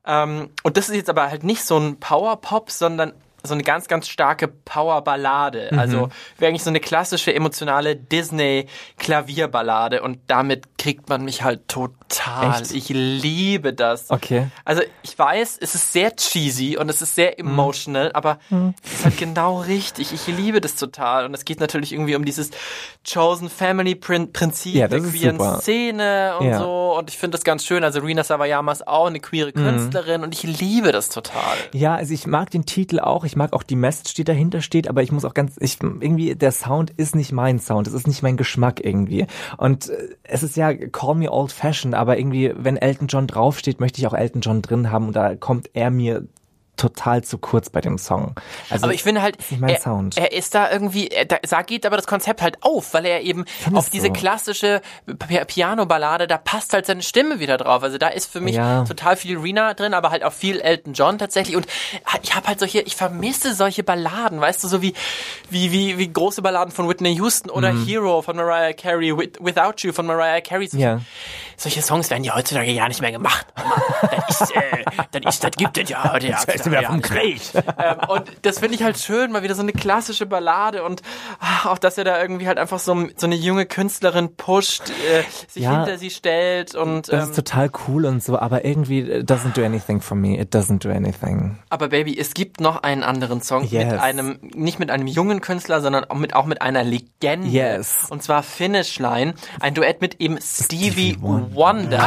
Ähm, und das ist jetzt aber halt nicht so ein Power-Pop, sondern so eine ganz, ganz starke Power-Ballade. Mhm. Also eigentlich so eine klassische emotionale Disney-Klavierballade und damit kriegt man mich halt total. Echt? Ich liebe das. Okay. Also ich weiß, es ist sehr cheesy und es ist sehr Mhm. emotional, aber es ist halt genau richtig. Ich liebe das total und es geht natürlich irgendwie um dieses Chosen Family Prin Prinzip Ja, der queeren super. Szene und Ja. so und ich finde das ganz schön. Also Rina Sawayama ist auch eine queere Mhm. Künstlerin und ich liebe das total. Ja, also ich mag den Titel auch, ich mag auch die Message, die dahinter steht, aber ich muss auch ganz, ich, irgendwie, der Sound ist nicht mein Sound, es ist nicht mein Geschmack irgendwie. Und äh, es ist ja, call me old fashioned, aber irgendwie, wenn Elton John draufsteht, möchte ich auch Elton John drin haben und da kommt er mir total zu kurz bei dem Song. Also, Aber ich finde halt, ist er, Sound. er ist da irgendwie, da, da geht aber das Konzept halt auf, weil er eben auf diese du? klassische Pi- Piano-Ballade, da passt halt seine Stimme wieder drauf. Also da ist für mich Ja. total viel Rina drin, aber halt auch viel Elton John tatsächlich. Und ich habe halt solche, ich vermisse solche Balladen, weißt du, so wie, wie, wie, wie große Balladen von Whitney Houston oder Hero von Mariah Carey, With, Without You von Mariah Carey. Solche, Ja. Solche Songs werden ja heutzutage gar nicht mehr gemacht. Das ist, äh, das ist, das gibt es ja heute. Ja, ja, ähm, und das finde ich halt schön, mal wieder so eine klassische Ballade und ach, auch, dass er da irgendwie halt einfach so, so eine junge Künstlerin pusht, äh, sich Ja. hinter sie stellt und das ähm, ist total cool und so, aber irgendwie it doesn't do anything for me. It doesn't do anything. aber Baby, es gibt noch einen anderen Song mit Yes. einem, nicht mit einem jungen Künstler, sondern auch mit, auch mit einer Legende. Yes. Und zwar Finish Line, ein Duett mit eben Stevie, Stevie Wonder.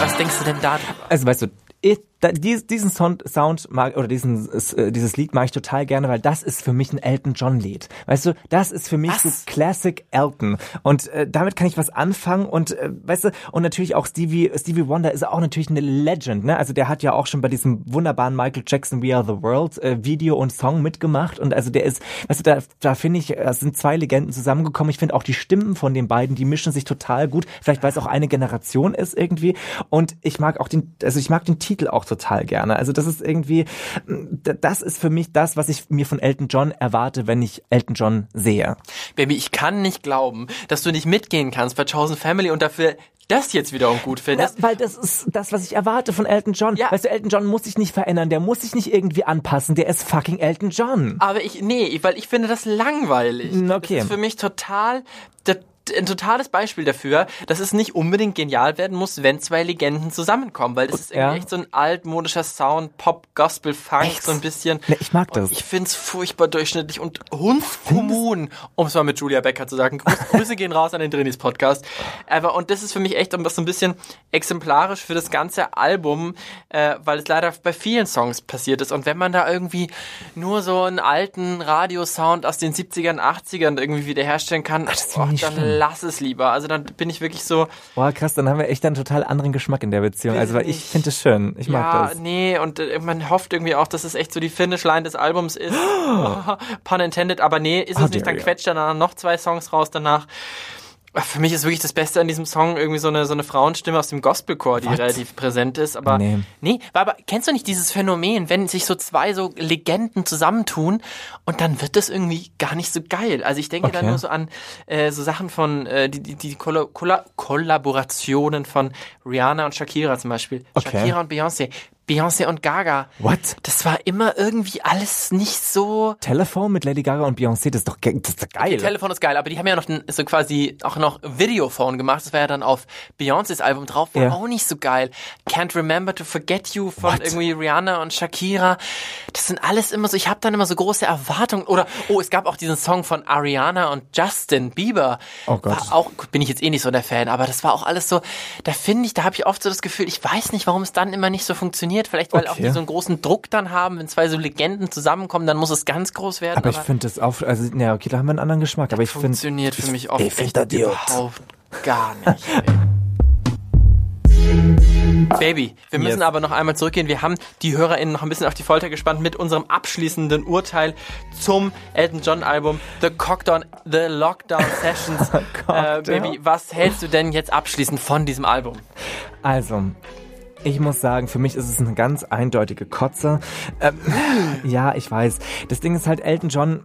Was denkst du denn da? Also weißt du, ich, da, dies, diesen Sound, Sound mag oder diesen äh, dieses Lied mag ich total gerne, weil das ist für mich ein Elton John Lied. Weißt du, das ist für mich Was? so Classic Elton und äh, damit kann ich was anfangen und äh, weißt du und natürlich auch Stevie Stevie Wonder ist auch natürlich eine Legend, ne? Also der hat ja auch schon bei diesem wunderbaren Michael Jackson We Are the World äh, Video und Song mitgemacht und also der ist, weißt du, da, da finde ich, es sind zwei Legenden zusammengekommen. Ich finde auch die Stimmen von den beiden, die mischen sich total gut. Vielleicht weil es auch eine Generation ist irgendwie und ich mag auch den, also ich mag den Titel Titel auch total gerne. Also das ist irgendwie, das ist für mich das, was ich mir von Elton John erwarte, wenn ich Elton John sehe. Baby, ich kann nicht glauben, dass du nicht mitgehen kannst bei Chosen Family und dafür das jetzt wiederum gut Ja, findest. weil das ist das, was ich erwarte von Elton John. Ja. Weißt du, Elton John muss sich nicht verändern, der muss sich nicht irgendwie anpassen, der ist fucking Elton John. Aber ich, nee, weil ich finde das langweilig. Mm, okay. Das ist für mich total, ein totales Beispiel dafür, dass es nicht unbedingt genial werden muss, wenn zwei Legenden zusammenkommen, weil das ist Ja. echt so ein altmodischer Sound, Pop, Gospel, Funk, Echt? so ein bisschen. Nee, ich mag das. Und ich find's furchtbar durchschnittlich und hundskommun, um es mal mit Julia Becker zu sagen. Grüße, Grüße gehen raus an den Drinis Podcast. Aber, und das ist für mich echt so ein bisschen exemplarisch für das ganze Album, äh, weil es leider bei vielen Songs passiert ist. Und wenn man da irgendwie nur so einen alten Radiosound aus den 70ern, 80ern irgendwie wiederherstellen kann, ist oh, nicht dann schlimm. Lass es lieber. Also dann bin ich wirklich so, Boah, krass, dann haben wir echt einen total anderen Geschmack in der Beziehung. Also weil ich finde es schön. Ich mag ja, das. nee, und äh, man hofft irgendwie auch, dass es echt so die Finish-Line des Albums ist. Pun intended, aber nee, ist How es nicht. Dann quetscht er dann noch zwei Songs raus danach. Für mich ist wirklich das Beste an diesem Song irgendwie so eine, so eine Frauenstimme aus dem Gospelchor, die What? relativ präsent ist. Aber Nee. nee, war aber kennst du nicht dieses Phänomen, wenn sich so zwei so Legenden zusammentun und dann wird das irgendwie gar nicht so geil. Also ich denke da Okay. nur so an äh, so Sachen von äh, die, die, die Kolla Kolla Kollaborationen von Rihanna und Shakira zum Beispiel. Okay. Shakira und Beyoncé. Beyoncé und Gaga. What? Das war immer irgendwie alles nicht so. Telefon mit Lady Gaga und Beyoncé, das ist doch, ge- das ist doch geil. Telefon ist geil, aber die haben ja noch so quasi auch noch Videophone gemacht. Das war ja dann auf Beyoncés Album drauf, war Ja. auch nicht so geil. Can't Remember to Forget You von What? irgendwie Rihanna und Shakira. Das sind alles immer so, ich habe dann immer so große Erwartungen. Oder, oh, es gab auch diesen Song von Ariana und Justin Bieber. Oh Gott. War auch, bin ich jetzt eh nicht so der Fan, aber das war auch alles so, da finde ich, da habe ich oft so das Gefühl, ich weiß nicht, warum es dann immer nicht so funktioniert. Vielleicht, weil auch Okay. die so einen großen Druck dann haben, wenn zwei so Legenden zusammenkommen, dann muss es ganz groß werden. aber ich finde das auch, also, na okay, da haben wir einen anderen Geschmack, aber ich finde, funktioniert für mich oft find echt überhaupt gar nicht. Baby, wir müssen Yes. aber noch einmal zurückgehen. Wir haben die HörerInnen noch ein bisschen auf die Folter gespannt mit unserem abschließenden Urteil zum Elton John Album The Cockdown, The Lockdown Sessions. äh, Cockdown. Baby, was hältst du denn jetzt abschließend von diesem Album? Also, ich muss sagen, für mich ist es eine ganz eindeutige Kotze. Ähm, ja, ich weiß. Das Ding ist halt, Elton John,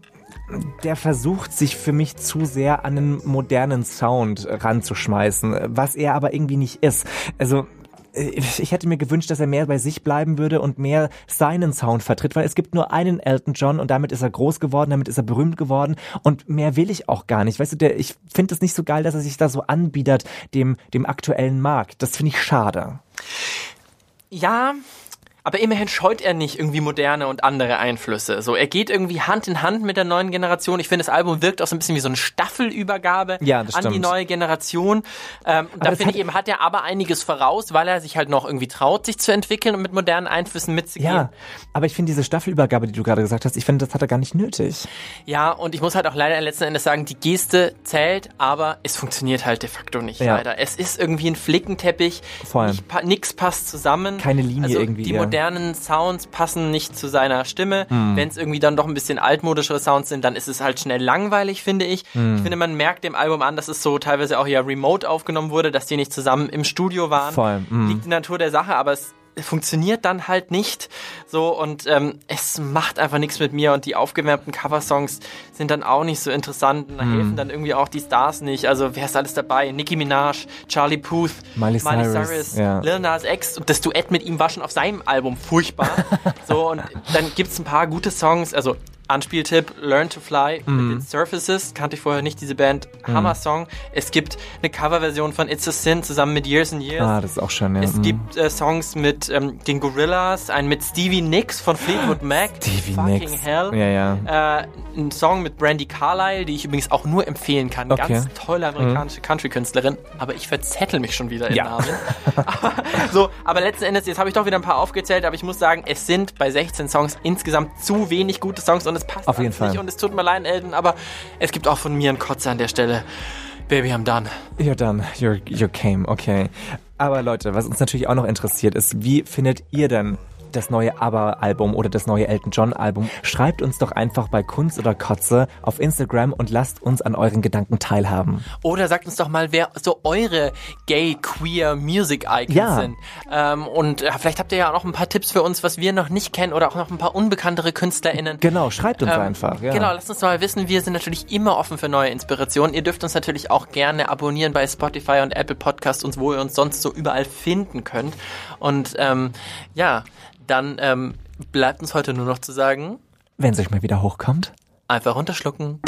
der versucht sich für mich zu sehr an einen modernen Sound ranzuschmeißen, was er aber irgendwie nicht ist. Also, äh, ich hätte mir gewünscht, dass er mehr bei sich bleiben würde und mehr seinen Sound vertritt, weil es gibt nur einen Elton John und damit ist er groß geworden, damit ist er berühmt geworden und mehr will ich auch gar nicht. Weißt du, der, ich finde es nicht so geil, dass er sich da so anbietet dem, dem aktuellen Markt. Das finde ich schade. Ja, aber immerhin scheut er nicht irgendwie moderne und andere Einflüsse. So, er geht irgendwie Hand in Hand mit der neuen Generation. Ich finde, das Album wirkt auch so ein bisschen wie so eine Staffelübergabe Ja, an die stimmt. neue Generation. Ähm, da finde ich eben, hat er aber einiges voraus, weil er sich halt noch irgendwie traut, sich zu entwickeln und mit modernen Einflüssen mitzugehen. Ja, aber ich finde diese Staffelübergabe, die du gerade gesagt hast, ich finde, das hat er gar nicht nötig. Ja, und ich muss halt auch leider letzten Endes sagen, die Geste zählt, aber es funktioniert halt de facto nicht Ja. leider. Es ist irgendwie ein Flickenteppich. Vor allem. Nicht nix passt zusammen. Keine Linie also irgendwie, Die ja. Modernen Sounds passen nicht zu seiner Stimme. Hm. Wenn es irgendwie dann doch ein bisschen altmodischere Sounds sind, dann ist es halt schnell langweilig, finde ich. Hm. Ich finde, man merkt dem Album an, dass es so teilweise auch ja remote aufgenommen wurde, dass die nicht zusammen im Studio waren. Voll, mm. Liegt in der Natur der Sache, aber es funktioniert dann halt nicht so und ähm, es macht einfach nichts mit mir und die aufgewärmten Coversongs sind dann auch nicht so interessant und da Hm. helfen dann irgendwie auch die Stars nicht. Also wer ist alles dabei? Nicki Minaj, Charlie Puth, Miley Cyrus, ja. Lil Nas X und das Duett mit ihm war schon auf seinem Album furchtbar. so und dann gibt's ein paar gute Songs, also Anspieltipp, Learn to Fly Mhm. mit den Surfaces, kannte ich vorher nicht, diese Band, Hammer-Song. Es gibt eine Coverversion von It's a Sin zusammen mit Years and Years. Ah, das ist auch schön, ja. Es mm. gibt äh, Songs mit ähm, den Gorillas, einen mit Stevie Nicks von Fleetwood Mac. Stevie Fucking Nicks. Hell. Ja, ja. Äh, ein Song mit Brandy Carlile, die ich übrigens auch nur empfehlen kann. Okay. Mhm. Ganz tolle amerikanische Country-Künstlerin. Aber ich verzettel mich schon wieder im Ja. Namen. so, aber letzten Endes, jetzt habe ich doch wieder ein paar aufgezählt, aber ich muss sagen, es sind bei 16 Songs insgesamt zu wenig gute Songs und es passt Auf jeden alles nicht. Fall. Und es tut mir leid, Elton, aber es gibt auch von mir einen Kotzer an der Stelle. Baby, I'm done. You're done. You're, you're came. Okay. Aber Leute, was uns natürlich auch noch interessiert ist, wie findet ihr denn das neue ABBA-Album oder das neue Elton John-Album, schreibt uns doch einfach bei Kunst oder Kotze auf Instagram und lasst uns an euren Gedanken teilhaben. Oder sagt uns doch mal, wer so eure gay, queer Music Icons Ja. sind. Ähm, und äh, vielleicht habt ihr ja auch noch ein paar Tipps für uns, was wir noch nicht kennen oder auch noch ein paar unbekanntere KünstlerInnen. Genau, schreibt uns Ähm, einfach. Ja. Genau, lasst uns mal wissen. Wir sind natürlich immer offen für neue Inspirationen. Ihr dürft uns natürlich auch gerne abonnieren bei Spotify und Apple Podcasts und wo ihr uns sonst so überall finden könnt. Und ähm, ja, dann ähm, bleibt uns heute nur noch zu sagen, Wenn es euch mal wieder hochkommt. einfach runterschlucken.